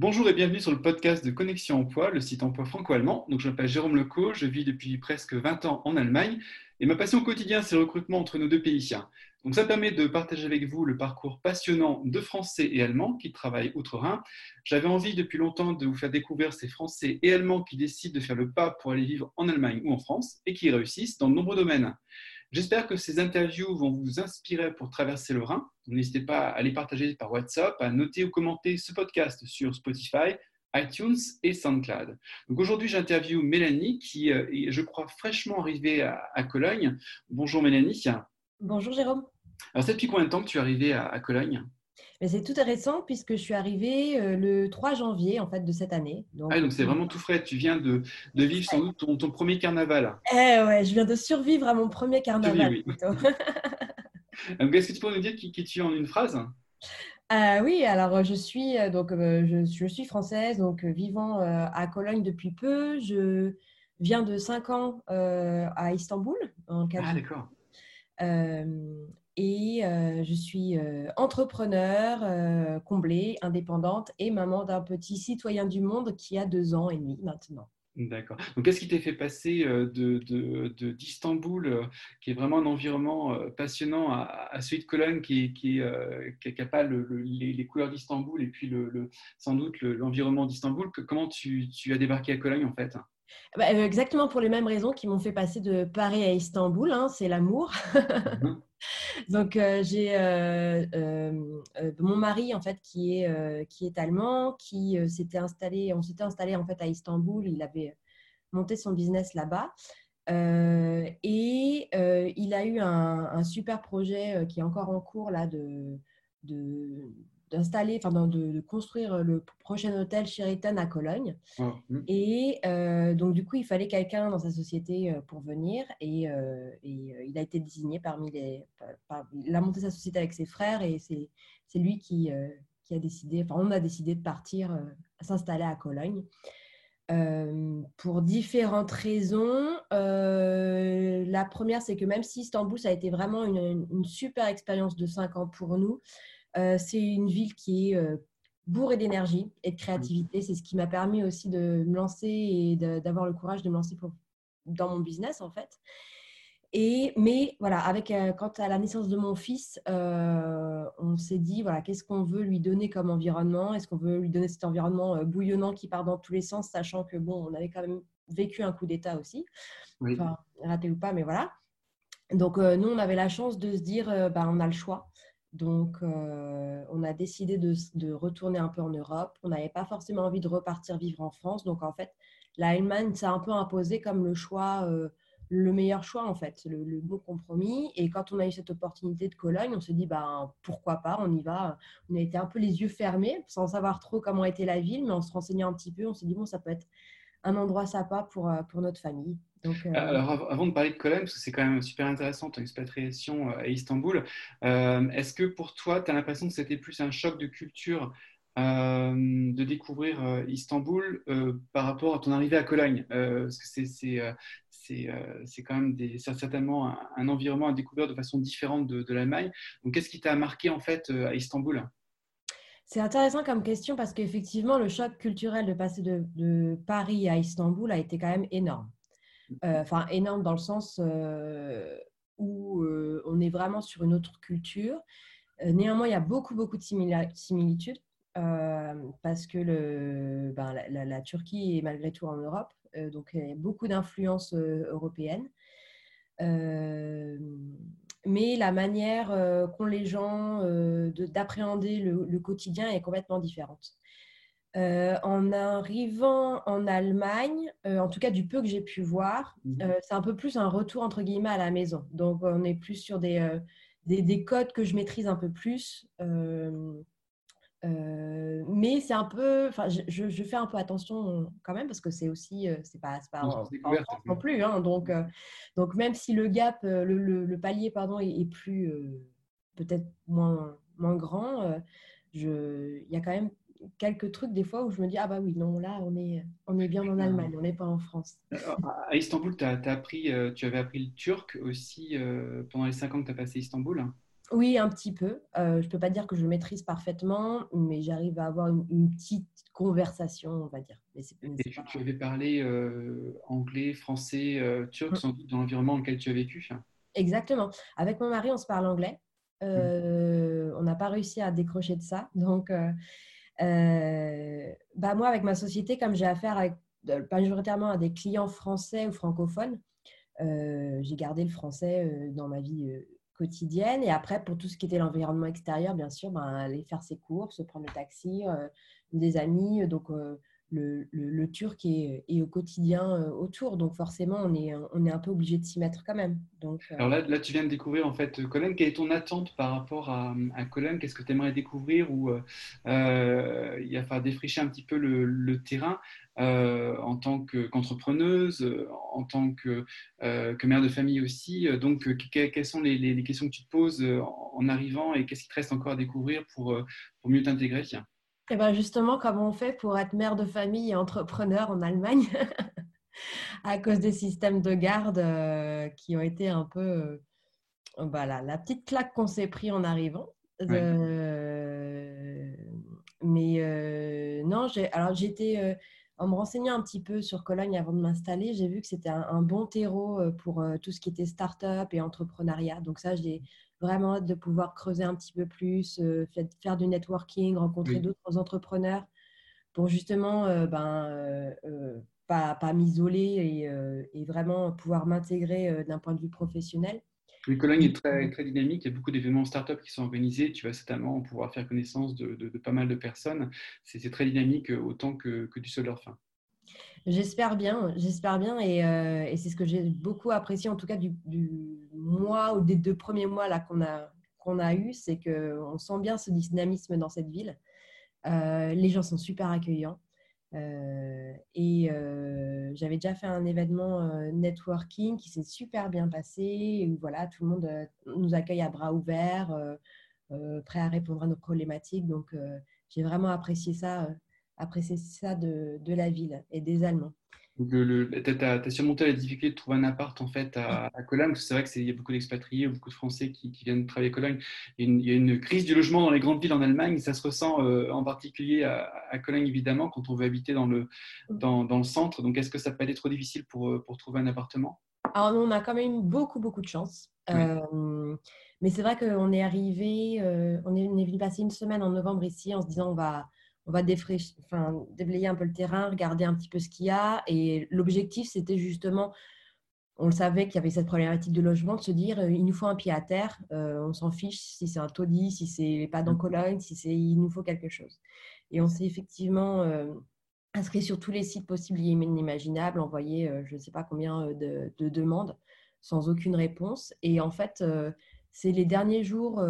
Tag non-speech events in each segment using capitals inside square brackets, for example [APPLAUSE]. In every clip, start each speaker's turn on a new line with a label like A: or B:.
A: Bonjour et bienvenue sur le podcast de Connexion Emploi, le site emploi franco-allemand. Donc, je m'appelle Jérôme Leco, je vis depuis presque 20 ans en Allemagne et ma passion au quotidien, c'est le recrutement entre nos deux pays. Donc, ça permet de partager avec vous le parcours passionnant de Français et Allemands qui travaillent outre-Rhin. J'avais envie depuis longtemps de vous faire découvrir ces Français et Allemands qui décident de faire le pas pour aller vivre en Allemagne ou en France et qui réussissent dans de nombreux domaines. J'espère que ces interviews vont vous inspirer pour traverser le Rhin. N'hésitez pas à les partager par WhatsApp, à noter ou commenter ce podcast sur Spotify, iTunes et SoundCloud. Donc aujourd'hui, j'interviewe Mélanie qui euh, est, je crois, fraîchement arrivée à, Cologne. Bonjour Mélanie.
B: Bonjour Jérôme.
A: Alors, c'est depuis combien de temps que tu es arrivée à Cologne?
B: C'est tout récent puisque je suis arrivée euh, le 3 janvier en fait de cette année.
A: Donc, ah, donc c'est vraiment tout frais. Tu viens de, de vivre sans doute ton, ton, premier carnaval.
B: Eh ouais, je viens de survivre à mon premier carnaval. Oui, [LAUGHS]
A: Est-ce que tu peux nous dire qui, qui tu es en une phrase?
B: Euh, oui, alors je suis euh, donc je, je, suis française, donc vivant à Cologne depuis peu. Je viens de 5 ans à Istanbul
A: en Ah d'accord
B: et euh, je suis euh, entrepreneur, euh, comblée, indépendante et maman d'un petit citoyen du monde qui a deux ans et demi maintenant.
A: D'accord. Donc, qu'est-ce qui t'a fait passer d'Istanbul, de, de, qui est vraiment un environnement passionnant, à, celui de Cologne, qui n'a qui, qui pas les, les, couleurs d'Istanbul et puis le, sans doute l'environnement d'Istanbul Comment tu, tu, as débarqué à Cologne en fait?
B: Bah, Exactement pour les mêmes raisons qui m'ont fait passer de Paris à Istanbul, hein, c'est l'amour. [LAUGHS] [LAUGHS] Donc, euh, j'ai euh, euh, mon mari, en fait, qui est, qui est allemand, qui s'était installé, on s'était installé, en fait, à Istanbul. Il avait monté son business là-bas. et il a eu un, super projet qui est encore en cours, là, de d'installer, enfin de, construire le prochain hôtel Sheraton à Cologne. Ah, hmm. Et euh, donc du coup, il fallait quelqu'un dans sa société euh, pour venir. Et, euh, et il a été désigné parmi les. il a monté sa société avec ses frères et c'est, lui qui, qui a décidé. Enfin, on a décidé de partir s'installer à Cologne. pour différentes raisons. la première, c'est que même si Istanbul, ça a été vraiment une, une super expérience de 5 ans pour nous, euh, c'est une ville qui est euh, bourrée d'énergie et de créativité. C'est ce qui m'a permis aussi de me lancer et d'avoir le courage de me lancer dans mon business, en fait. Et, mais voilà, avec, euh, quant à la naissance de mon fils, on s'est dit, voilà, qu'est-ce qu'on veut lui donner comme environnement? Est-ce qu'on veut lui donner cet environnement bouillonnant qui part dans tous les sens, sachant que, bon, on avait quand même vécu un coup d'État aussi, enfin, raté ou pas, mais voilà. Donc, nous, on avait la chance de se dire, bah, on a le choix. Donc, euh, on a décidé de, retourner un peu en Europe. On n'avait pas forcément envie de repartir vivre en France. Donc, en fait, l'Allemagne s'est un peu imposé comme le choix, euh, le meilleur choix, en fait, le, bon compromis. Et quand on a eu cette opportunité de Cologne, on s'est dit, ben, pourquoi pas, on y va. On a été un peu les yeux fermés, sans savoir trop comment était la ville, mais en se renseignant un petit peu, on s'est dit, bon, ça peut être un endroit sympa pour, euh, pour notre famille.
A: Euh, Alors, avant de parler de Cologne, parce que c'est quand même super intéressant ton expatriation euh, à Istanbul, est-ce que pour toi, tu as l'impression que c'était plus un choc de culture de découvrir Istanbul par rapport à ton arrivée à Cologne? Parce que c'est quand même certainement un, environnement à découvrir de façon différente de, de l'Allemagne. Donc, qu'est-ce qui t'a marqué en fait à Istanbul?
B: C'est intéressant comme question parce qu'effectivement, le choc culturel de passer de, Paris à Istanbul a été quand même énorme. Euh, enfin, énorme dans le sens euh, où euh, on est vraiment sur une autre culture. néanmoins, il y a beaucoup, beaucoup de similitudes parce que ben, la, Turquie est malgré tout en Europe, donc il y a beaucoup d'influences européennes mais la manière euh, qu'ont les gens euh, d'appréhender le, quotidien est complètement différente. Euh, en arrivant en Allemagne, en tout cas du peu que j'ai pu voir, mhm. c'est un peu plus un retour entre guillemets à la maison. Donc on est plus sur des, des, des codes que je maîtrise un peu plus. Euh, mais c'est un peu, enfin, je, je, fais un peu attention quand même parce que c'est aussi, c'est pas, pas, en, non plus. Hein, donc, euh, donc même si le gap, le, le, palier pardon, est, plus peut-être moins, moins grand, je, il y a quand même quelques trucs des fois où je me dis ah bah oui non là on est on est bien en Allemagne on n'est pas en France.
A: À Istanbul as, as appris tu avais appris le turc aussi pendant les cinq ans que tu as passé à Istanbul?
B: Oui, un petit peu. je ne peux pas dire que je maîtrise parfaitement, mais j'arrive à avoir une, petite conversation, on va dire.
A: Mais Et tu, avais parlé anglais, français, turc, mmh. sans doute dans l'environnement dans lequel tu as vécu
B: Exactement. Avec mon mari, on se parle anglais. Mmh. Euh, on n'a pas réussi à décrocher de ça. [LAUGHS] Donc, euh, euh, bah moi, avec ma société, comme j'ai affaire avec, majoritairement à des clients français ou francophones, j'ai gardé le français dans ma vie quotidienne. Et après, pour tout ce qui était l'environnement extérieur, bien sûr, ben, aller faire ses courses, prendre le taxi, des amis. Donc, le, turc est, au quotidien euh, autour. Donc forcément, on est, un peu obligé de s'y mettre quand même.
A: Euh, Alors là, tu viens de découvrir en fait Cologne. Quelle est ton attente par rapport à, à Cologne Qu'est-ce que tu aimerais découvrir Ou euh, il va falloir défricher un petit peu le, terrain en tant qu'entrepreneuse, en tant que, mère de famille aussi? Donc, quelles sont les, questions que tu te poses en arrivant et qu'est-ce qui te reste encore à découvrir pour mieux t'intégrer?
B: Et eh ben justement, comment on fait pour être mère de famille et entrepreneur en Allemagne [LAUGHS] à cause des systèmes de garde euh, qui ont été un peu voilà, la petite claque qu'on s'est pris en arrivant. Euh, mais euh, non, alors j'étais en me renseignant un petit peu sur Cologne avant de m'installer, j'ai vu que c'était un, un, bon terreau pour tout ce qui était start-up et entrepreneuriat. Donc ça, j'ai vraiment hâte de pouvoir creuser un petit peu plus, euh, faire du networking, rencontrer d'autres entrepreneurs pour justement euh, ben, euh, pas, pas m'isoler et, vraiment pouvoir m'intégrer d'un point de vue professionnel.
A: Le Cologne est très, très dynamique, il y a beaucoup d'événements start-up qui sont organisés, tu vas certainement pouvoir faire connaissance de, de, pas mal de personnes. C'est très dynamique autant que, que du seul fin.
B: J'espère bien, j'espère bien, euh, et, c'est ce que j'ai beaucoup apprécié en tout cas du, mois ou des deux premiers mois là qu'on a qu'on a eu, c'est que on sent bien ce dynamisme dans cette ville. Euh, les gens sont super accueillants. Euh, et j'avais déjà fait un événement networking qui s'est super bien passé. Où, voilà, tout le monde nous accueille à bras ouverts, prêt à répondre à nos problématiques. Donc, j'ai vraiment apprécié ça apprécier ça de, de, la ville et des Allemands.
A: Tu as, surmonté la difficulté de trouver un appart en fait à, Cologne, c'est vrai qu'il y a beaucoup d'expatriés, beaucoup de Français qui, viennent travailler à Cologne. Il y, a une, crise du logement dans les grandes villes en Allemagne, ça se ressent euh, en particulier à, Cologne évidemment quand on veut habiter dans le, mm. dans, dans le centre. Donc est-ce que ça peut être trop difficile pour, euh, pour trouver un appartement?
B: Alors on a quand même beaucoup beaucoup de chance. Euh, mais c'est vrai qu'on est arrivé, on est venu passer une semaine en novembre ici en se disant on va on va enfin, déblayer un peu le terrain, regarder un petit peu ce qu'il y a. Et l'objectif, c'était justement, on le savait qu'il y avait cette problématique de logement, de se dire, euh, il nous faut un pied à terre, euh, on s'en fiche si c'est un taudis, si c'est pas dans Cologne, si c'est, il nous faut quelque chose. Et on s'est effectivement euh, inscrit sur tous les sites possibles et inimaginables, envoyé je ne sais pas combien de, de, demandes sans aucune réponse. Et en fait, c'est les derniers jours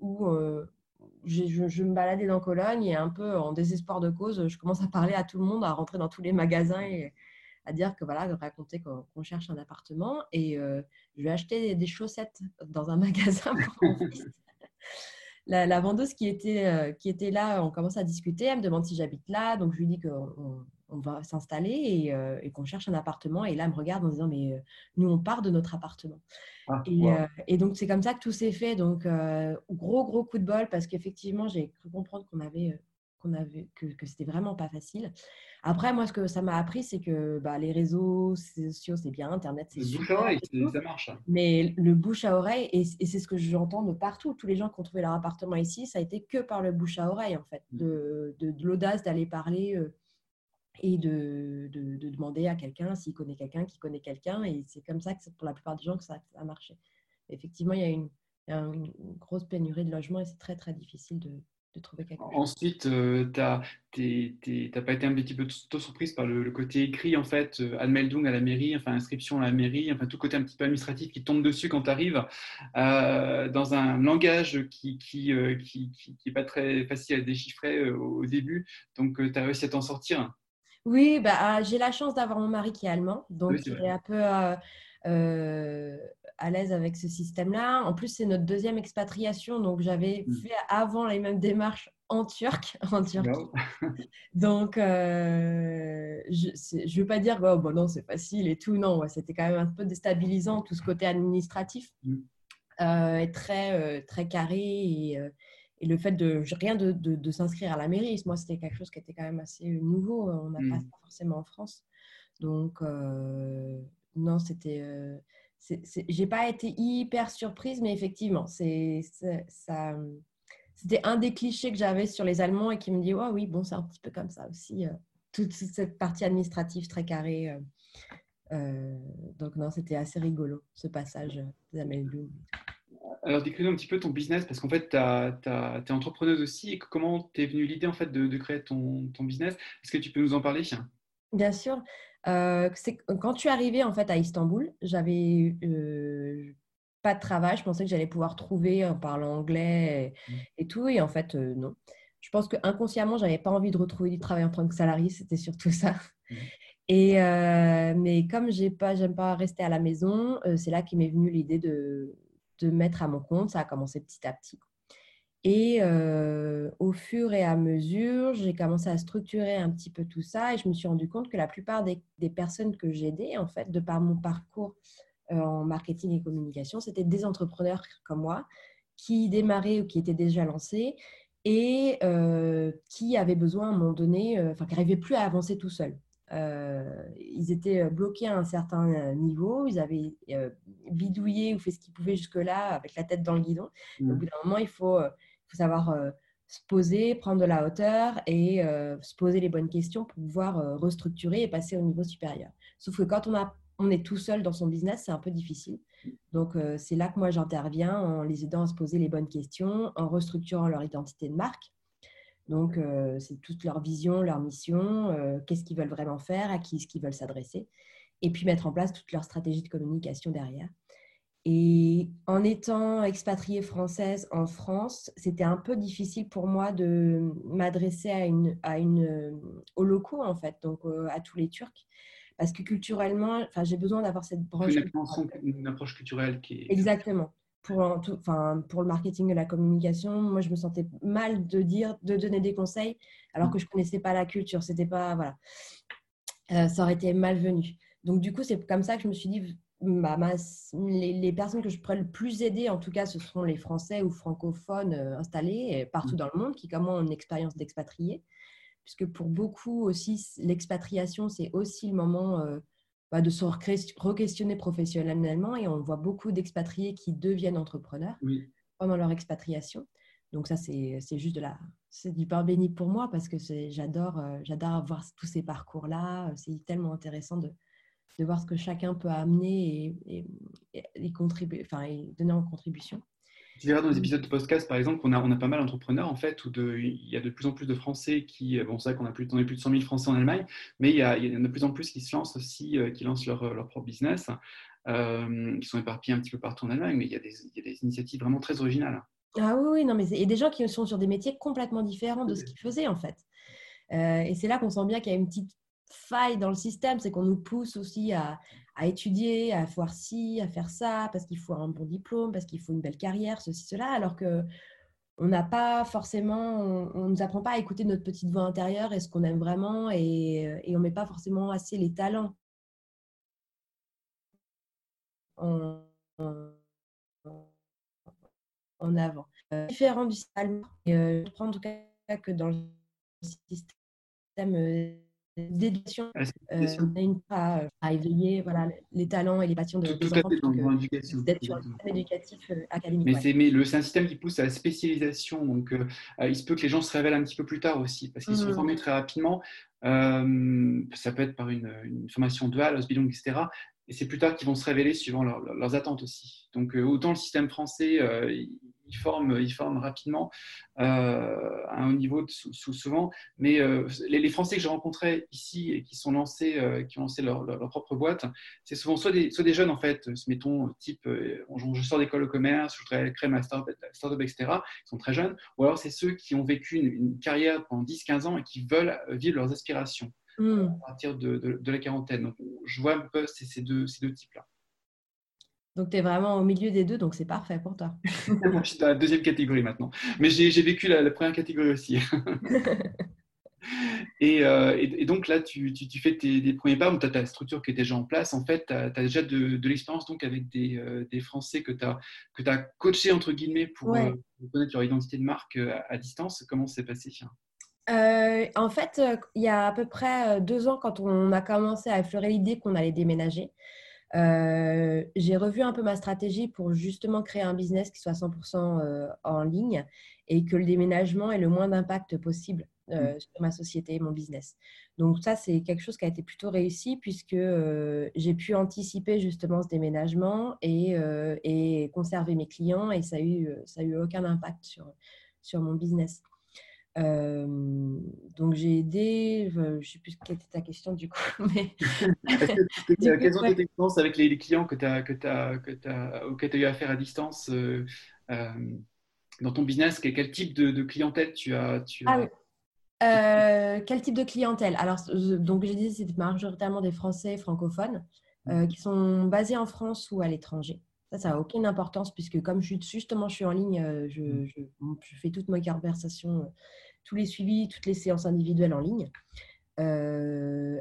B: où je, me baladais dans Cologne et un peu en désespoir de cause, je commence à parler à tout le monde, à rentrer dans tous les magasins et à dire que voilà, raconter qu'on cherche un appartement. Et euh, je vais acheter des chaussettes dans un [LAUGHS] magasin. La, vendeuse qui était, euh, qui était là, on commence à discuter. Elle me demande si j'habite là. Donc, je lui dis qu'on on va s'installer euh, et, qu'on cherche un appartement. Et là, elle me regarde en disant, mais euh, nous, on part de notre appartement. Ah, euh, et, donc, c'est comme ça que tout s'est fait. Donc, gros, gros coup de bol parce qu'effectivement, j'ai cru comprendre qu'on avait, qu'on avait, que, que c'était vraiment pas facile. Après, moi, ce que ça m'a appris, c'est que bah, les réseaux sociaux, c'est bien, Internet, c'est
A: super. bouche à oreille, ça marche. Hein.
B: Mais le bouche à oreille, et, c'est ce que j'entends de partout, tous les gens qui ont trouvé leur appartement ici, ça a été que par le bouche à oreille, en fait, mmh. de, de, de l'audace d'aller parler et de, de, demander à quelqu'un s'il connaît quelqu'un qui connaît quelqu'un. Et c'est comme ça que pour la plupart des gens que ça a marché. Effectivement, il y a une, grosse pénurie de logements et c'est très très difficile de, trouver quelque chose.
A: Ensuite, euh, tu n'as pas été un petit peu trop surprise par le, côté écrit, en fait, euh, anmeldung à la mairie, enfin inscription à la mairie, enfin tout côté un petit peu administratif qui tombe dessus quand tu arrives euh, dans un langage qui qui, euh, qui, qui, qui, est pas très facile à déchiffrer au début. Donc, tu as réussi à t'en sortir
B: oui, bah, ah, j'ai la chance d'avoir mon mari qui est allemand, donc il est un peu euh, euh, à l'aise avec ce système-là. En plus, c'est notre deuxième expatriation, donc j'avais mmh. fait avant les mêmes démarches en turc, [LAUGHS] en Turquie. [LAUGHS] donc, euh, je ne veux pas dire, oh, non, c'est facile et tout. Non, c'était quand même un peu déstabilisant, tout ce côté administratif. Mmh. euh, très, très carré et, et, le fait de rien de, de, s'inscrire à la mairie, moi, c'était quelque chose qui était quand même assez nouveau. On n'a pas mmh. forcément en France. Donc, non, c'était. j'ai pas été hyper surprise, mais effectivement, c'est ça c'était un des clichés que j'avais sur les Allemands et qui me dit oh, oui, bon, c'est un petit peu comme ça aussi. Euh, toute cette partie administrative très carrée. Euh, euh, donc, non, c'était assez rigolo ce passage d'Amel
A: Alors, décris-nous un petit peu ton business parce qu'en fait, tu es entrepreneuse aussi. Et comment t'es venue l'idée en fait, de, créer ton, ton business? Est-ce que tu peux nous en parler?
B: Bien sûr. quand tu es arrivée en fait à Istanbul, j'avais pas de travail. Je pensais que j'allais pouvoir trouver en parlant anglais et, tout. Et en fait, euh, non. Je pense que inconsciemment, j'avais pas envie de retrouver du travail en tant que salarié. C'était surtout ça. Mmh. Et euh, mais comme j'ai pas, j'aime pas rester à la maison, euh, c'est là qu'il m'est venu l'idée de, de mettre à mon compte. Ça a commencé petit à petit. Et au fur et à mesure, j'ai commencé à structurer un petit peu tout ça et je me suis rendu compte que la plupart des, personnes que j'aidais, en fait, de par mon parcours euh, en marketing et communication, c'était des entrepreneurs comme moi qui démarraient ou qui étaient déjà lancés et euh, qui avaient besoin à un moment donné, euh, enfin qui n'arrivaient plus à avancer tout seuls. Ils étaient bloqués à un certain niveau, ils avaient bidouillé ou fait ce qu'ils pouvaient jusque-là avec la tête dans le guidon. Au mmh. bout d'un moment, il faut, faut savoir se poser, prendre de la hauteur et se poser les bonnes questions pour pouvoir restructurer et passer au niveau supérieur. Sauf que quand on a on est tout seul dans son business, c'est un peu difficile. Donc, euh, c'est là que moi, j'interviens en les aidant à se poser les bonnes questions, en restructurant leur identité de marque. Donc, euh, c'est toute leur vision, leur mission, euh, qu'est-ce qu'ils veulent vraiment faire, à qui est-ce qu'ils veulent s'adresser, et puis mettre en place toute leur stratégie de communication derrière. Et en étant expatriée française en France, c'était un peu difficile pour moi de m'adresser à une, à une, aux locaux, en fait, donc à tous les Turcs parce que culturellement, j'ai besoin d'avoir cette branche.
A: Une, une, approche culturelle qui est.
B: Exactement. Pour, enfin, pour le marketing et la communication, moi, je me sentais mal de dire, de donner des conseils, alors que je connaissais pas la culture. C'était pas, voilà, euh, ça aurait été malvenu. Donc, du coup, c'est comme ça que je me suis dit, bah, les, les, personnes que je pourrais le plus aider, en tout cas, ce seront les Français ou francophones euh, installés partout mmh. dans le monde qui, comme moi, ont une expérience d'expatrié puisque pour beaucoup aussi, l'expatriation, c'est aussi le moment euh, bah, de se re-questionner professionnellement. Et on voit beaucoup d'expatriés qui deviennent entrepreneurs pendant leur expatriation. Donc ça, c'est juste de la, c'est du pain béni pour moi parce que j'adore, euh, j'adore voir tous ces parcours-là. C'est tellement intéressant de, de, voir ce que chacun peut amener et, et, contribuer, enfin, et donner en contribution.
A: Tu verras dans les épisodes de podcast, par exemple, qu'on a, on a pas mal d'entrepreneurs, en fait, où de, il y a de plus en plus de Français qui, bon, c'est vrai qu'on a plus, on a plus de 100 000 Français en Allemagne, mais il y, a, il y en a de plus en plus qui se lancent aussi, euh, qui lancent leur, leur propre business, euh, qui sont éparpillés un petit peu partout en Allemagne, mais il y a des, il y a des initiatives vraiment très originales.
B: Ah oui, non, mais a des gens qui sont sur des métiers complètement différents de ce qu'ils faisaient, en fait. Euh, et c'est là qu'on sent bien qu'il y a une petite faille dans le système, c'est qu'on nous pousse aussi à, à étudier, à voir ci, à faire ça, parce qu'il faut un bon diplôme, parce qu'il faut une belle carrière, ceci, cela, alors que on n'a pas forcément, on ne nous apprend pas à écouter notre petite voix intérieure et ce qu'on aime vraiment, et, on ne met pas forcément assez les talents en, avant. Euh, différent du système, euh, je prends en tout cas que dans le système d'éducation, euh, on a une à, euh, à, éveiller voilà, les talents et les passions de, tout, des enfants d'être sur un système éducatif euh, académique.
A: Mais c'est un système qui pousse à la spécialisation, donc euh, il se peut que les gens se révèlent un petit peu plus tard aussi, parce qu'ils sont mmh. formés très rapidement. ça peut être par une, une formation duale, Osbidong, etc. Et c'est plus tard qu'ils vont se révéler suivant leurs attentes aussi. Donc autant le système français forment, ils forment rapidement euh, à un haut niveau souvent. Mais euh, les, Français que j'ai rencontrés ici et qui sont lancés, euh, qui ont lancé leur, propre boîte, c'est souvent soit des, soit des jeunes en fait, mettons type, je sors d'école de commerce, je voudrais créer ma startup, start etc. Ils sont très jeunes. Ou alors c'est ceux qui ont vécu une, carrière pendant 10-15 ans et qui veulent vivre leurs aspirations. Hmm. à partir de, de, la quarantaine. Donc, je vois un peu ces deux, ces deux types-là.
B: Donc, tu es vraiment au milieu des deux, donc c'est parfait pour toi. [LAUGHS]
A: je suis dans la deuxième catégorie maintenant. Mais j'ai vécu la, première catégorie aussi. [LAUGHS] Euh, et, donc là, tu, tu, fais tes, des premiers pas, tu as ta structure qui est déjà en place. En fait, tu as, déjà de, de l'expérience donc avec des, euh, des Français que tu as, que as coachés, entre guillemets, pour, euh, connaître leur identité de marque à, distance. Comment c'est passé
B: En fait, il y a à peu près deux ans, quand on a commencé à effleurer l'idée qu'on allait déménager, j'ai revu un peu ma stratégie pour justement créer un business qui soit 100% en ligne et que le déménagement ait le moins d'impact possible euh, mmh. sur ma société, mon business. Donc ça, c'est quelque chose qui a été plutôt réussi puisque euh, j'ai pu anticiper justement ce déménagement et, euh, et, conserver mes clients et ça n'a eu, ça a eu aucun impact sur, sur mon business. Donc j'ai aidé, je ne sais plus quelle était ta question du coup, [LAUGHS] mais... [LAUGHS] [LAUGHS]
A: Quelles sont tes expériences avec les, clients que tu as, que as, que as, auxquels tu as eu affaire à distance dans ton business? Quel, type de, de, clientèle tu as, tu
B: ah as... Euh, quel type de clientèle? Alors, donc, j'ai dit c'était majoritairement des Français francophones euh, qui sont basés en France ou à l'étranger. Ça, ça n'a aucune importance puisque comme je, justement je suis en ligne, euh, je, je, fais toutes mes conversations, tous les suivis, toutes les séances individuelles en ligne.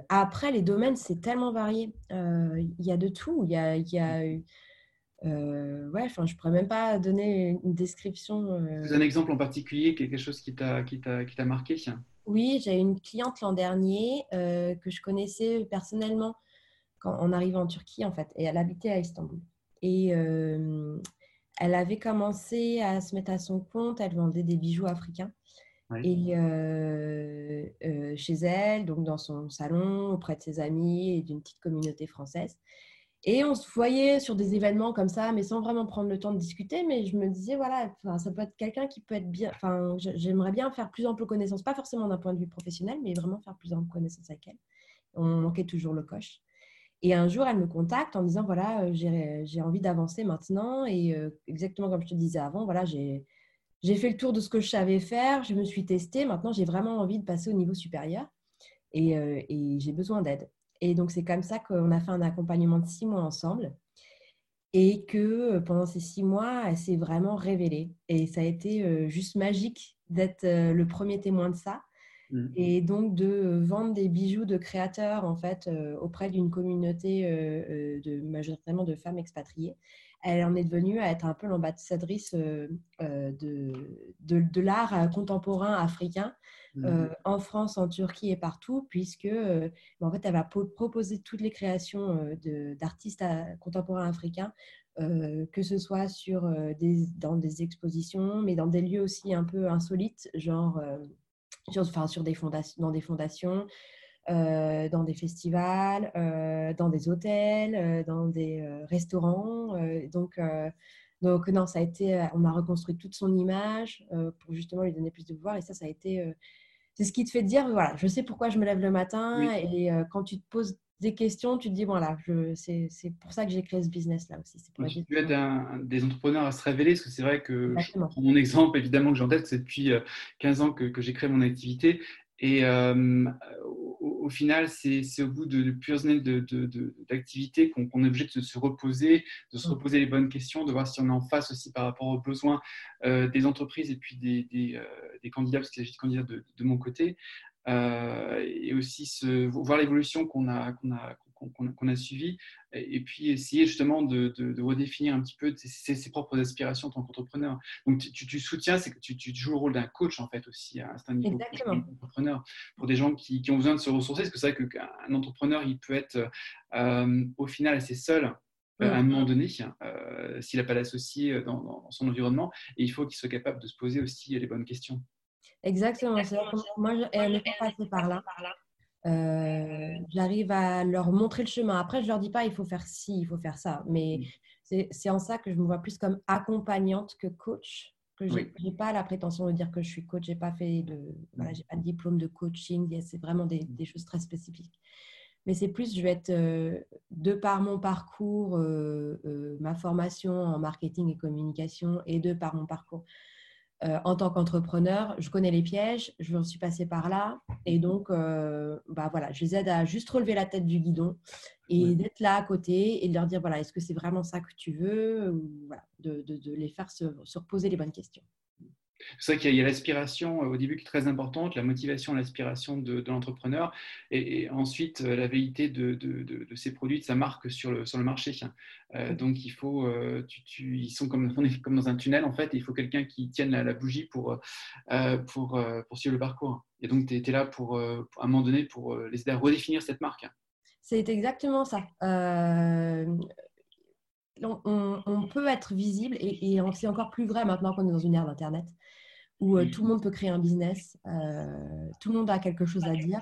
B: après, les domaines, c'est tellement varié. Il y a de tout. Il y a, y a ouais, enfin, je pourrais même pas donner une description.
A: Un exemple en particulier, quelque chose qui t'a marqué
B: oui, j'ai une cliente l'an dernier euh, que je connaissais personnellement quand on arrivait en Turquie, en fait, et elle habitait à Istanbul. Et euh, elle avait commencé à se mettre à son compte, elle vendait des bijoux africains. Et euh, chez elle, donc dans son salon, auprès de ses amis et d'une petite communauté française. Et on se voyait sur des événements comme ça, mais sans vraiment prendre le temps de discuter. Mais je me disais, voilà, ça peut être quelqu'un qui peut être bien. Enfin, j'aimerais bien faire plus ample connaissance, pas forcément d'un point de vue professionnel, mais vraiment faire plus ample connaissance avec elle. On manquait toujours le coche. Et un jour, elle me contacte en disant, voilà, euh, j'ai envie d'avancer maintenant. Et euh, exactement comme je te disais avant, voilà, j'ai fait le tour de ce que je savais faire, je me suis testée. Maintenant, j'ai vraiment envie de passer au niveau supérieur. Et, euh, et j'ai besoin d'aide. Et donc, c'est comme ça qu'on a fait un accompagnement de six mois ensemble. Et que euh, pendant ces six mois, elle s'est vraiment révélée. Et ça a été euh, juste magique d'être euh, le premier témoin de ça. Mmh. Et donc de vendre des bijoux de créateurs en fait auprès d'une communauté de majoritairement de femmes expatriées. Elle en est devenue à être un peu l'ambassadrice de, de l'art contemporain africain Mmh. Euh, en France, en Turquie et partout, puisque euh, en fait, elle va proposer toutes les créations euh, d'artistes contemporains africains, que ce soit sur des, dans des expositions, mais dans des lieux aussi un peu insolites, genre sur, enfin, sur des fondations, dans des fondations, dans des festivals, dans des hôtels, dans des restaurants. donc, donc non, ça a été, on a reconstruit toute son image pour justement lui donner plus de pouvoir. Et ça, ça a été c'est ce qui te fait dire, voilà, je sais pourquoi je me lève le matin. Et euh, quand tu te poses des questions, tu te dis, voilà, c'est pour ça que j'ai créé ce business-là aussi.
A: Pour tu aides un, des entrepreneurs à se révéler, parce que c'est vrai que mon exemple, évidemment, que j'en tête, c'est depuis 15 euh, ans que, que j'ai créé mon activité. Et euh, au, final, c'est au bout de, plusieurs années d'activité qu'on est obligé de se reposer, de se mm. reposer les bonnes questions, de voir si on est en face aussi par rapport aux besoins euh, des entreprises et puis des, des, euh, candidats, parce qu'il s'agit de candidats de, mon côté, et aussi voir l'évolution qu'on a, qu'on a, qu'on a suivi et puis essayer justement de, redéfinir un petit peu ses, propres aspirations en tant qu'entrepreneur. Donc tu, soutiens, c'est que tu, joues le rôle d'un coach en fait aussi à un niveau entrepreneur pour des gens qui, ont besoin de se ressourcer, parce que c'est vrai qu'un entrepreneur il peut être euh, au final assez seul euh, à un moment donné, euh, s'il n'a pas d'associé dans, dans, son environnement, et il faut qu'il soit capable de se poser aussi les bonnes questions.
B: Exactement, c'est moi, elle est passée par là. Euh, j'arrive à leur montrer le chemin. Après, je leur dis pas il faut faire ci, il faut faire ça. Mais mm. c'est en ça que je me vois plus comme accompagnante que coach. Que je n'ai pas la prétention de dire que je suis coach. J'ai pas fait de, voilà, mm. j'ai pas de diplôme de coaching. C'est vraiment des, des, choses très spécifiques. Mais c'est plus, je vais être, euh, de par mon parcours, euh, ma formation en marketing et communication, et de par mon parcours euh, en tant qu'entrepreneur, je connais les pièges, je suis passée par là. Et donc, euh, bah voilà, je les aide à juste relever la tête du guidon et d'être là à côté et de leur dire voilà, est-ce que c'est vraiment ça que tu veux Ou, voilà, de, de, les faire se, se, reposer les bonnes questions.
A: C'est vrai qu'il y a, l'aspiration euh, au début qui est très importante, la motivation, l'aspiration de, l'entrepreneur, et, ensuite euh, la vérité de, de, ses produits, de sa marque sur le, sur le marché. Euh, donc il faut, tu, ils sont comme, on est comme dans un tunnel en fait, et il faut quelqu'un qui tienne la, bougie pour, pour, pour, suivre le parcours. Et donc tu es, là pour, à un moment donné pour les aider à redéfinir cette marque.
B: C'est exactement ça on, peut être visible et, c'est encore plus vrai maintenant qu'on est dans une ère d'Internet où euh, tout le monde peut créer un business, euh, tout le monde a quelque chose à dire.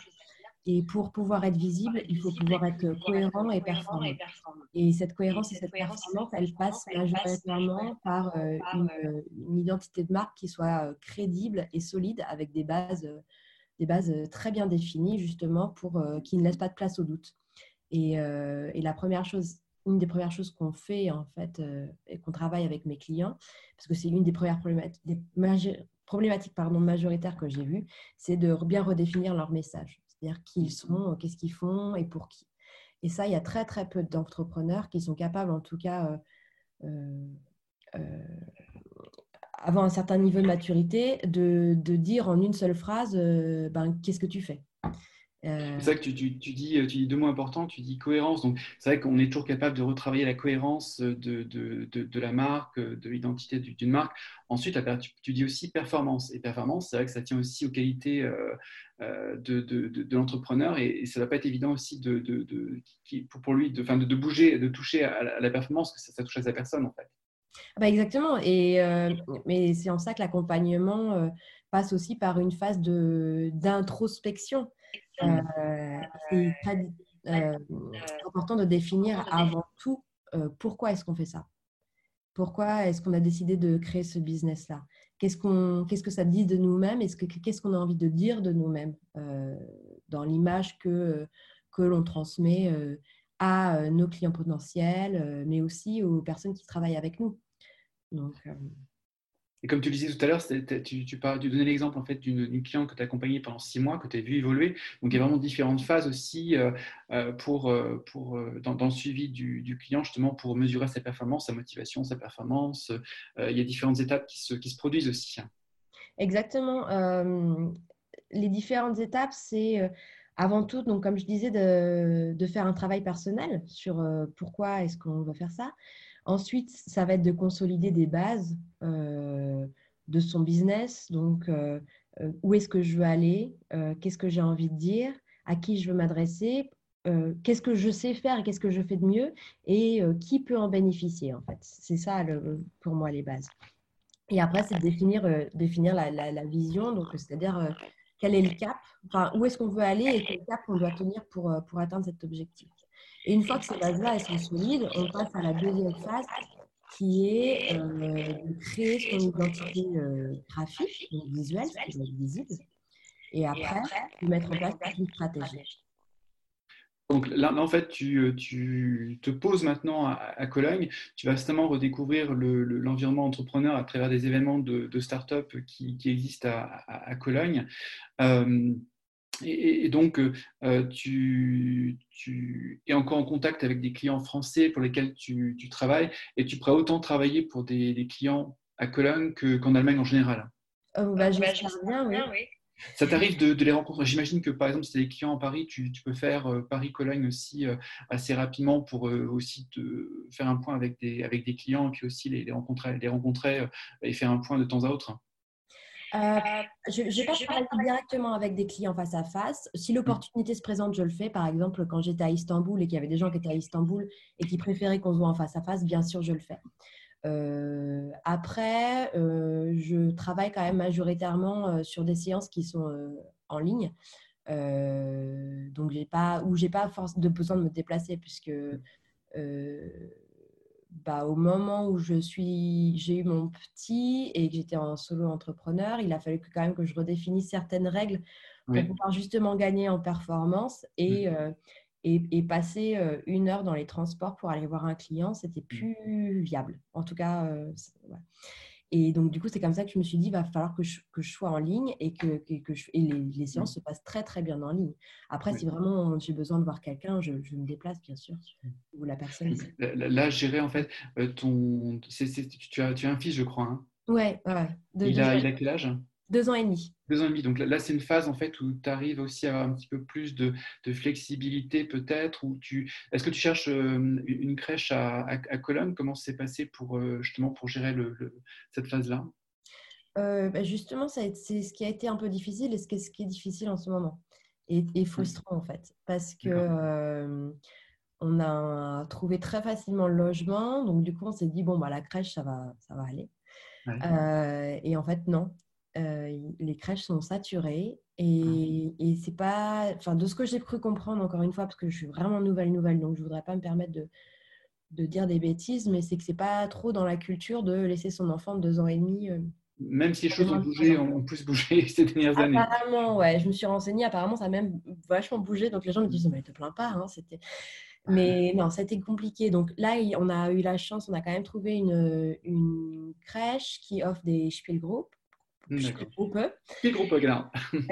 B: Et pour pouvoir être visible, il faut pouvoir être cohérent et performant. Et cette cohérence et cette performance, elle passe majoritairement par euh, une, identité de marque qui soit crédible et solide avec des bases, des bases très bien définies, justement, pour qui ne laissent pas de place au doute. Et, et la première chose une des premières choses qu'on fait en fait euh, et qu'on travaille avec mes clients, parce que c'est l'une des premières problématiques, problématiques pardon, majoritaires que j'ai vues, c'est de bien redéfinir leur message, c'est-à-dire qui ils sont, qu'est-ce qu'ils font et pour qui. Et ça, il y a très très peu d'entrepreneurs qui sont capables, en tout cas, euh, euh, avant un certain niveau de maturité, de, de, dire en une seule phrase, ben, qu'est-ce que tu fais?
A: Euh, c'est vrai que tu, tu, tu, dis, tu dis deux mots importants, tu dis cohérence. Donc, c'est vrai qu'on est toujours capable de retravailler la cohérence de, de, de, la marque, de l'identité d'une marque. Ensuite, tu, dis aussi performance. Et performance, c'est vrai que ça tient aussi aux qualités euh, euh, de, l'entrepreneur. Et, ça ne va pas être évident aussi de, pour lui de, de, bouger, de toucher à la, performance, que ça, touche à sa personne, en fait.
B: Ah bah exactement. Et, mais c'est en ça que l'accompagnement passe aussi par une phase d'introspection. Euh, c'est euh, important de définir avant tout euh, pourquoi est-ce qu'on fait ça? Pourquoi est-ce qu'on a décidé de créer ce business-là? Qu'est-ce, que ça dit de nous-mêmes? Est-ce que, Qu'est-ce qu'on a envie de dire de nous-mêmes dans l'image que, que l'on transmet à nos clients potentiels, mais aussi aux personnes qui travaillent avec nous?
A: Et comme tu le disais tout à l'heure, tu, tu, tu donnais l'exemple en fait d'une cliente que tu as accompagnée pendant six mois, que tu as vu évoluer. Donc il y a vraiment différentes phases aussi euh, euh, pour, euh, pour, dans, le suivi du, client, justement pour mesurer sa performance, sa motivation, sa performance. il y a différentes étapes qui se, qui se produisent aussi.
B: Exactement. les différentes étapes, c'est avant tout, donc, comme je disais, de, de faire un travail personnel sur pourquoi est-ce qu'on va faire ça. Ensuite, ça va être de consolider des bases euh, de son business. Donc, euh, euh, où est-ce que je veux aller Qu'est-ce que j'ai envie de dire À qui je veux m'adresser Qu'est-ce que je sais faire et qu'est-ce que je fais de mieux Et qui peut en bénéficier, en fait C'est ça, pour moi, les bases. Et après, c'est de définir, définir la, vision, donc c'est-à-dire quel est le cap, enfin, où est-ce qu'on veut aller et quel cap on doit tenir pour, pour atteindre cet objectif. Et une fois que ces bases-là sont solides, on passe à la deuxième phase qui est euh, de créer son identité euh, graphique, donc visuelle, visible, et après, de mettre en place une stratégie.
A: Donc là, en fait, tu, tu, te poses maintenant à, Cologne. Tu vas justement redécouvrir l'environnement entrepreneur à travers des événements de, de start-up qui, qui, existent à, à Cologne. Euh, et, donc, euh, euh, tu, es encore en contact avec des clients français pour lesquels tu, travailles et tu pourrais autant travailler pour des, clients à Cologne qu'en Allemagne en général.
B: Oh, bah, bien, oui.
A: Ça t'arrive de, les rencontrer? J'imagine que par exemple, si tu as des clients à Paris, tu, peux faire euh, Paris-Cologne aussi assez rapidement pour aussi te faire un point avec des, avec des clients et puis aussi les, les rencontrer, les rencontrer et faire un point de temps à autre.
B: Euh, je n'ai pas travaillé directement avec des clients face à face. Si l'opportunité se présente, je le fais. Par exemple, quand j'étais à Istanbul et qu'il y avait des gens qui étaient à Istanbul et qui préféraient qu'on se voit en face à face, bien sûr, je le fais. Euh, après, euh, je travaille quand même majoritairement sur des séances qui sont en ligne. donc, j'ai pas, où j'ai pas force de besoin de me déplacer puisque bah, au moment où je suis, j'ai eu mon petit et que j'étais en solo entrepreneur, il a fallu que, quand même que je redéfinisse certaines règles pour pouvoir justement gagner en performance et, mmh. euh, et, et, passer euh, une heure dans les transports pour aller voir un client, c'était mmh. plus viable. En tout cas, euh, et donc, du coup, c'est comme ça que je me suis dit, il va falloir que je, que je sois en ligne et que, que, je, et les, séances se passent très, très bien en ligne. Après, si vraiment j'ai besoin de voir quelqu'un, je, je, me déplace, bien sûr, ou la personne.
A: Là, gérer, en fait, euh, ton... tu, as, tu as un fils, je crois. Hein
B: Ouais, ouais.
A: il, a, il a quel âge?
B: Deux ans et demi.
A: Deux ans et demi. Donc là, c'est une phase en fait où tu arrives aussi à avoir un petit peu plus de, de flexibilité peut-être. Tu... Est-ce que tu cherches euh, une crèche à, à, Cologne? Comment s'est passé pour euh, justement pour gérer le, cette phase-là?
B: Euh, bah, Justement, c'est ce qui a été un peu difficile et ce qui est, ce qui est difficile en ce moment. Et, et frustrant en fait. Parce que on a trouvé très facilement le logement. Donc du coup, on s'est dit, bon, bah, la crèche, ça va, ça va aller. et en fait, non. Euh, les crèches sont saturées et, et c'est pas, enfin, de ce que j'ai cru comprendre encore une fois, parce que je suis vraiment nouvelle, nouvelle, donc je voudrais pas me permettre de, de dire des bêtises, mais c'est que c'est pas trop dans la culture de laisser son enfant de deux ans et demi. Euh,
A: même si les choses ont bougé, ont plus bougé [LAUGHS] ces dernières années.
B: Apparemment, ouais, je me suis renseignée, apparemment ça a même vachement bougé, donc les gens me disent, mais te plains pas, hein, c'était. Mais non, été compliqué. Donc là, on a eu la chance, on a quand même trouvé une, une crèche qui offre des Spielgroup
A: Groupe. Groupe,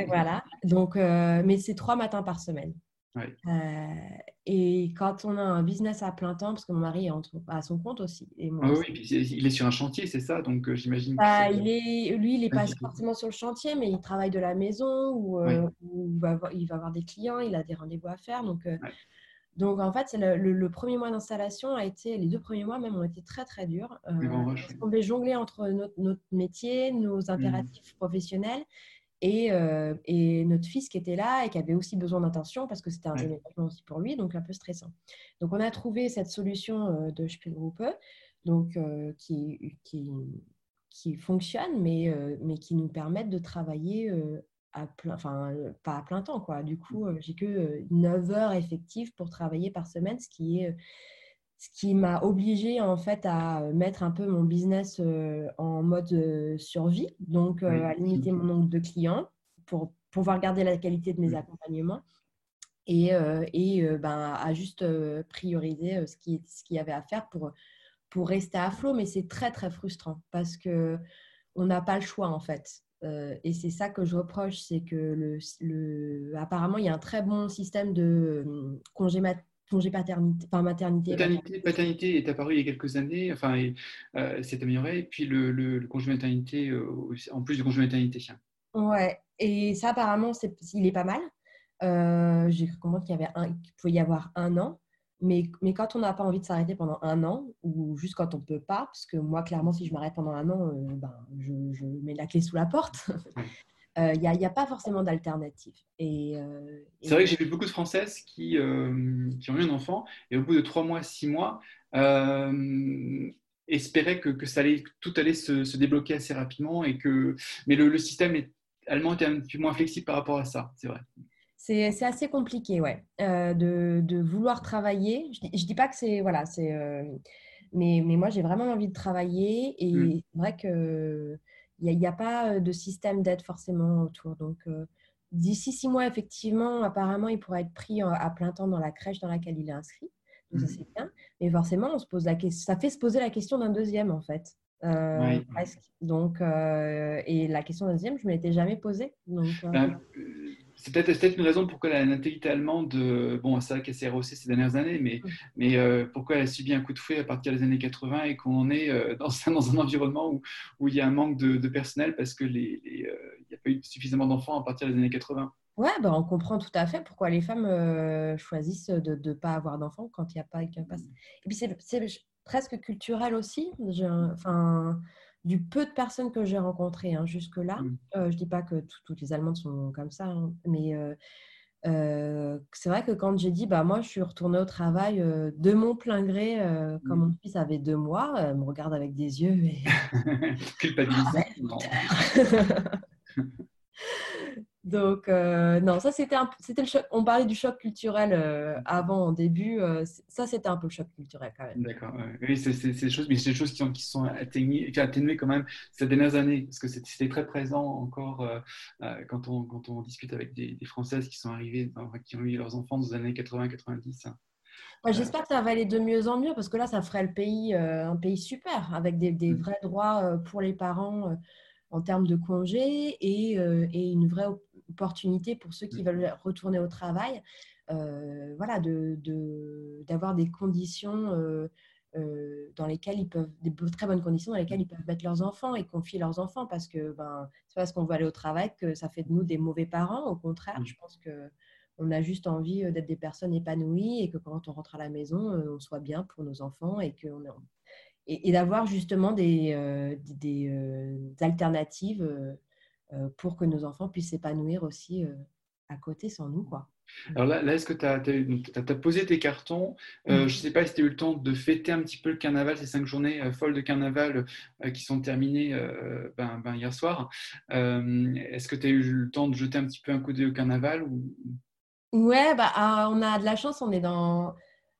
B: voilà. Donc, euh, mais c'est trois matins par semaine. Euh, et quand on a un business à plein temps, parce que mon mari est à son compte aussi. Et
A: moi ah oui, puis il est sur un chantier, c'est ça? Donc euh, j'imagine.
B: Bah, il est, lui, il n'est pas forcément sur le chantier, mais il travaille de la maison ou, il, va avoir, il, va avoir, des clients, il a des rendez-vous à faire. Donc donc, en fait, le, le, premier mois d'installation a été, les deux premiers mois même ont été très, très durs. Euh, on devait jongler entre notre, métier, nos mmh. impératifs professionnels et, euh, et, notre fils qui était là et qui avait aussi besoin d'attention parce que c'était un déménagement aussi pour lui, donc un peu stressant. Donc, on a trouvé cette solution euh, de Spielgruppe donc, euh, qui, qui, qui, fonctionne, mais, mais qui nous permettent de travailler à plein, enfin, pas à plein temps, quoi. Du coup, j'ai que 9 heures effectives pour travailler par semaine, ce qui est ce qui m'a obligé en fait à mettre un peu mon business en mode survie, donc à limiter mon nombre de clients pour pouvoir garder la qualité de mes accompagnements et, et ben, à juste prioriser ce qui ce qu'il y avait à faire pour pour rester à flot. Mais c'est très très frustrant parce que on n'a pas le choix en fait. Euh, et c'est ça que je reproche, c'est que le, le, apparemment, il y a un très bon système de euh, congé, congé paternité, enfin, maternité.
A: Paternité, paternité est apparu il y a quelques années, enfin, euh, s'est amélioré, et puis le, le, congé maternité, en plus du congé maternité.
B: Ouais, et ça, apparemment, il est pas mal. J'ai compris qu'il y avait un, qu'il pouvait y avoir un an. Mais, mais, quand on n'a pas envie de s'arrêter pendant un an, ou juste quand on ne peut pas, parce que moi, clairement, si je m'arrête pendant un an, euh, ben, je, je, mets la clé sous la porte. [LAUGHS] Il n'y euh, a, a, pas forcément d'alternative. Et,
A: euh, C'est vrai que j'ai vu beaucoup de Françaises qui, qui, ont eu un enfant et au bout de trois mois, six mois, espéraient que, que, ça allait, tout allait se, se, débloquer assez rapidement. Et que... Mais le, le système est, allemand était un peu moins flexible par rapport à ça, c'est vrai
B: c'est assez compliqué, ouais, euh, de, de, vouloir travailler. Je ne dis, pas que c'est. Voilà, c'est. Euh, mais, mais, moi, j'ai vraiment envie de travailler et mmh. c'est vrai qu'il n'y a, a, pas de système d'aide forcément autour. Donc, euh, d'ici six mois, effectivement, apparemment, il pourrait être pris à plein temps dans la crèche dans laquelle il est inscrit. Donc, ça, mmh. c'est bien. Mais forcément, on se pose la question, ça fait se poser la question d'un deuxième, en fait. presque. Donc, et la question d'un deuxième, je ne me l'étais jamais posée. Donc,
A: ben, c'est peut-être une raison pourquoi la natalité allemande, bon, c'est vrai qu'elle s'est rehaussée ces dernières années, mais, mm. mais euh, pourquoi elle a subi un coup de fouet à partir des années 80 et qu'on est euh, [LAUGHS] dans, un, dans, un, environnement où, où, il y a un manque de, personnel parce qu'il les, euh, n'y a pas eu suffisamment d'enfants à partir des années 80.
B: Ouais, ben on comprend tout à fait pourquoi les femmes choisissent de ne pas avoir d'enfants quand il n'y a pas passe. Et puis c'est presque culturel aussi. Enfin du peu de personnes que j'ai rencontrées hein, jusque-là. Mmh. Euh, je ne dis pas que toutes les Allemandes sont comme ça, hein, mais euh, euh, c'est vrai que quand j'ai dit, bah, moi, je suis retournée au travail de mon plein gré, quand mmh. mon fils avait deux mois, elle me regarde avec des yeux et... [LAUGHS]
A: Culpabilisant. [LAUGHS] [LAUGHS]
B: Donc, euh, non, ça c'était c'était le choc. On parlait du choc culturel euh, avant, en début. Euh, ça c'était un peu le choc culturel quand même.
A: D'accord. Oui, c'est des choses, mais c'est des choses qui, sont, qui sont atténuées, atténuées quand même ces dernières années, parce que c'était très présent encore quand, on, quand on discute avec des, Françaises qui sont arrivées, qui ont eu leurs enfants dans les années 80-90.
B: J'espère que ça va aller de mieux en mieux, parce que là, ça ferait le pays un pays super, avec des, des mmh. vrais droits pour les parents en termes de congés et, et une vraie opportunité pour ceux qui mmh. veulent retourner au travail, euh, voilà, d'avoir de, d'avoir des conditions euh, dans lesquelles ils peuvent, des très bonnes conditions dans lesquelles ils peuvent mettre leurs enfants et confier leurs enfants parce que ben, c'est parce qu'on veut aller au travail que ça fait de nous des mauvais parents. Au contraire, je pense que on a juste envie d'être des personnes épanouies et que quand on rentre à la maison, on soit bien pour nos enfants et, que on et, d'avoir justement des, des, alternatives pour que nos enfants puissent s'épanouir aussi à côté sans nous. Quoi.
A: Alors là, là est-ce que tu as, posé tes cartons euh, Je ne sais pas si tu as eu le temps de fêter un petit peu le carnaval, ces cinq journées euh, folles de carnaval euh, qui sont terminées ben, ben, hier soir. est-ce que tu as eu le temps de jeter un petit peu un coup d'œil au carnaval ou...
B: Ouais, bah, ah, on a de la chance, on est dans,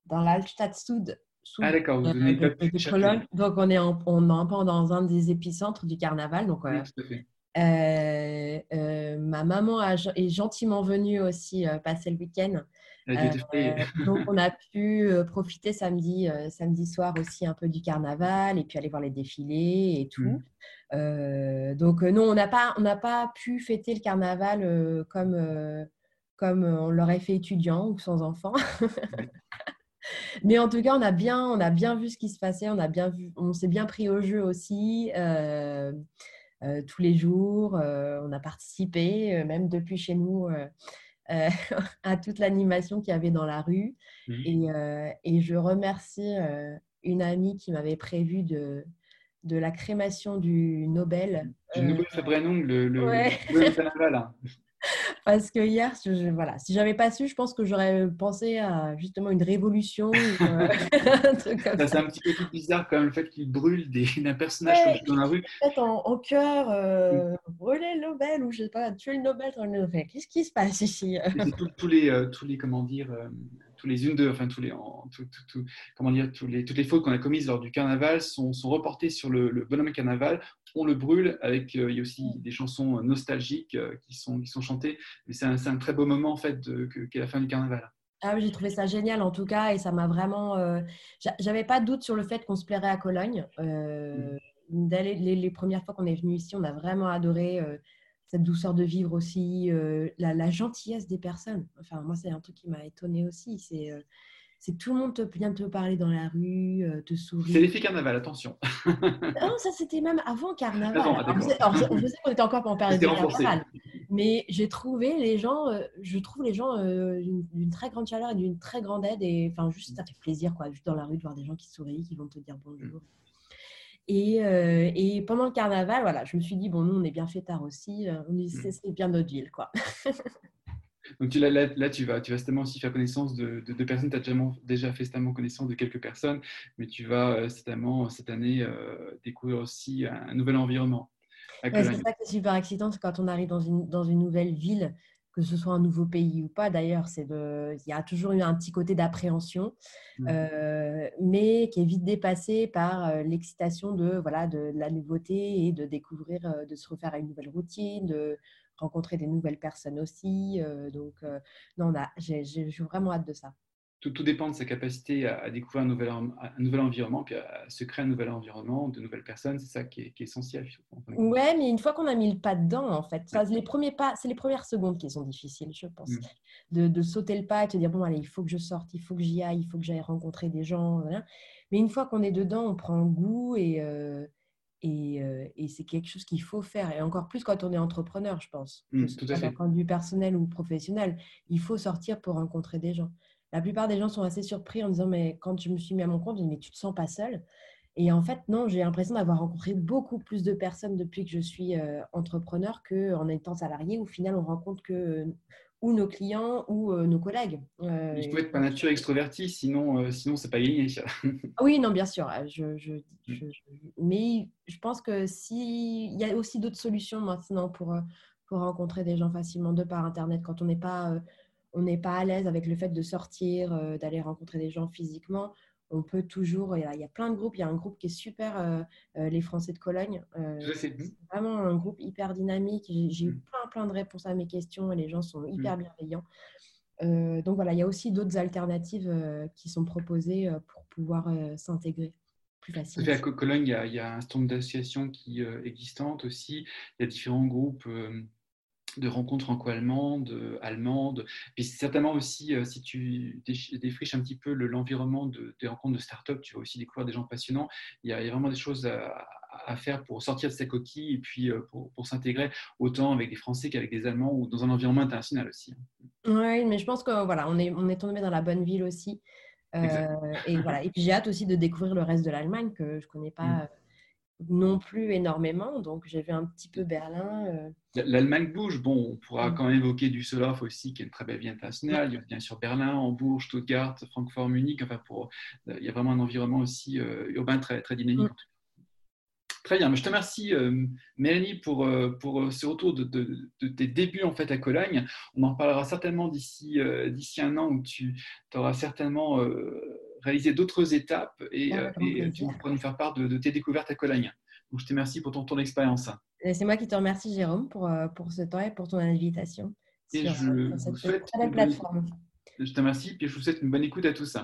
B: dans l'Altstadt Sud.
A: Ah d'accord, vous
B: de, de, Donc on est, en, on est dans un des épicentres du carnaval. Donc, oui, tout à fait. Euh, euh, ma maman est gentiment venue aussi euh, passer le week-end. [LAUGHS] donc on a pu profiter samedi, samedi soir aussi un peu du carnaval et puis aller voir les défilés et tout. Mmh. donc non, on n'a pas, on pas pu fêter le carnaval comme, comme on l'aurait fait étudiant ou sans enfant. [LAUGHS] Mais en tout cas, on a bien, on a bien vu ce qui se passait, on a bien vu, on s'est bien pris au jeu aussi. Euh, tous les jours. Euh, on a participé, euh, même depuis chez nous, [LAUGHS] à toute l'animation qu'il y avait dans la rue. Mmh. Et, je remercie une amie qui m'avait prévu de, de la crémation du Nobel.
A: Du Nobel le, le, le carnaval. Hein. [LAUGHS]
B: Parce que hier, je, voilà, si j'avais pas su, je pense que j'aurais pensé à justement une révolution.
A: Euh, [LAUGHS] [LAUGHS] c'est un petit peu bizarre quand même le fait qu'il brûle des, [LAUGHS] un personnage dans la rue.
B: En, en cœur, euh, brûler le Nobel ou je sais pas, tuer le Nobel. Qu'est-ce qui se passe ici
A: tous, les, euh, tous les, comment dire, tous les unes de, enfin tous les, comment dire, tous les, toutes les fautes qu'on a commises lors du carnaval sont, sont reportées sur le, le bonhomme carnaval. On le brûle avec, il y a aussi des chansons nostalgiques qui sont, qui sont chantées. Mais c'est un, un, très beau moment en fait qu'est la fin du carnaval.
B: Ah oui, j'ai trouvé ça génial en tout cas et ça m'a vraiment. Euh, j'avais pas de doute sur le fait qu'on se plairait à Cologne. Euh, mm. les, les, premières fois qu'on est venu ici, on a vraiment adoré euh, cette douceur de vivre aussi, euh, la, la, gentillesse des personnes. Enfin, moi, c'est un truc qui m'a étonné aussi. C'est c'est que tout le monde te, vient te parler dans la rue, euh, te sourire.
A: C'est l'effet carnaval, attention.
B: non, ça c'était même avant carnaval. on, faisait, qu'on était encore en période de carnaval. Mais j'ai trouvé les gens, euh, je trouve les gens euh, d'une très grande chaleur et d'une très grande aide. Et enfin, juste, ça fait plaisir, quoi, juste dans la rue, de voir des gens qui sourient, qui vont te dire bonjour. Et, et, pendant le carnaval, voilà, je me suis dit, bon, nous, on est bien fait tard aussi. On mm. c'est bien notre ville, quoi. [LAUGHS]
A: Donc là, là, tu vas, tu vas certainement aussi faire connaissance de, de, personnes. Tu as déjà, déjà fait certainement connaissance de quelques personnes, mais tu vas euh, certainement cette année euh, découvrir aussi un, nouvel environnement.
B: c'est ça qui est super excitant, c'est quand on arrive dans une, dans une nouvelle ville, que ce soit un nouveau pays ou pas d'ailleurs, c'est il y a toujours eu un petit côté d'appréhension, mmh. euh, mais qui est vite dépassé par l'excitation de, voilà, de, la nouveauté et de découvrir, de se refaire à une nouvelle routine, de rencontrer des nouvelles personnes aussi. Euh, donc, euh, non, j'ai vraiment hâte de ça.
A: Tout, tout, dépend de sa capacité à, découvrir un nouvel, un nouvel environnement, puis à se créer un nouvel environnement, de nouvelles personnes. C'est ça qui est, essentiel.
B: Ouais, mais une fois qu'on a mis le pas dedans, en fait, ça, les premiers pas, c'est les premières secondes qui sont difficiles, je pense. Mm. De, de, sauter le pas et te dire bon, allez, il faut que je sorte, il faut que j'y aille, il faut que j'aille rencontrer des gens. Mais une fois qu'on est dedans, on prend goût et, euh, euh, et, c'est quelque chose qu'il faut faire. Et encore plus quand on est entrepreneur, je pense. Mmh, d'un point de vue personnel ou professionnel, il faut sortir pour rencontrer des gens. La plupart des gens sont assez surpris en disant Mais quand je me suis mis à mon compte, je dis, Mais tu te sens pas seul Et en fait, non, j'ai l'impression d'avoir rencontré beaucoup plus de personnes depuis que je suis euh, entrepreneur qu'en étant salarié. Au final, on rencontre que ou nos clients ou euh, nos collègues.
A: Euh, il faut être par nature extroverti, sinon, euh, sinon c'est pas gagné. [LAUGHS]
B: oui, non, bien sûr. Je, je, mais je pense que si il y a aussi d'autres solutions maintenant pour, pour rencontrer des gens facilement de par Internet quand on n'est pas on n'est pas à l'aise avec le fait de sortir, d'aller rencontrer des gens physiquement on peut toujours, il y, a, plein de groupes, il y a un groupe qui est super, euh, euh, les Français de Cologne. Euh, c'est vraiment un groupe hyper dynamique. J'ai eu mm. plein, plein de réponses à mes questions et les gens sont hyper mm. bienveillants. donc voilà, il y a aussi d'autres alternatives qui sont proposées pour pouvoir s'intégrer plus facilement.
A: À Cologne, il y, a, un certain nombre d'associations qui existantes aussi. Il y a différents groupes de rencontres franco-allemandes, allemandes. Puis certainement aussi, euh, si tu défriches un petit peu l'environnement de, des rencontres de start-up, tu vas aussi découvrir des gens passionnants. Il y a, vraiment des choses à, faire pour sortir de sa coquille et puis euh, pour, s'intégrer autant avec des Français qu'avec des Allemands ou dans un environnement international aussi.
B: Oui, mais je pense que voilà, on est, on est tombé dans la bonne ville aussi. Euh, et voilà. Et puis j'ai hâte aussi de découvrir le reste de l'Allemagne que je ne connais pas. Mm non plus énormément. Donc, j'ai vu un petit peu Berlin. Euh.
A: L'Allemagne bouge. Bon, on pourra mm. quand même évoquer Düsseldorf aussi, qui est une très belle vie internationale. Il y a bien sûr Berlin, Hambourg, Stuttgart, Francfort, Munich. Enfin, pour, euh, il y a vraiment un environnement aussi euh, urbain très, très dynamique. Mm. Très bien, je te remercie Mélanie pour, pour ce retour de, de, tes débuts en fait à Cologne. On en reparlera certainement d'ici d'ici un an où tu auras certainement réaliser d'autres étapes et, euh, tu pourras nous faire part de, tes découvertes à Cologne. Donc, je te remercie pour ton, ton expérience.
B: C'est moi qui te remercie, Jérôme, pour, euh, pour ce temps et pour ton invitation
A: et sur, je cette très belle plateforme. Je te remercie et je vous souhaite une bonne écoute à tous.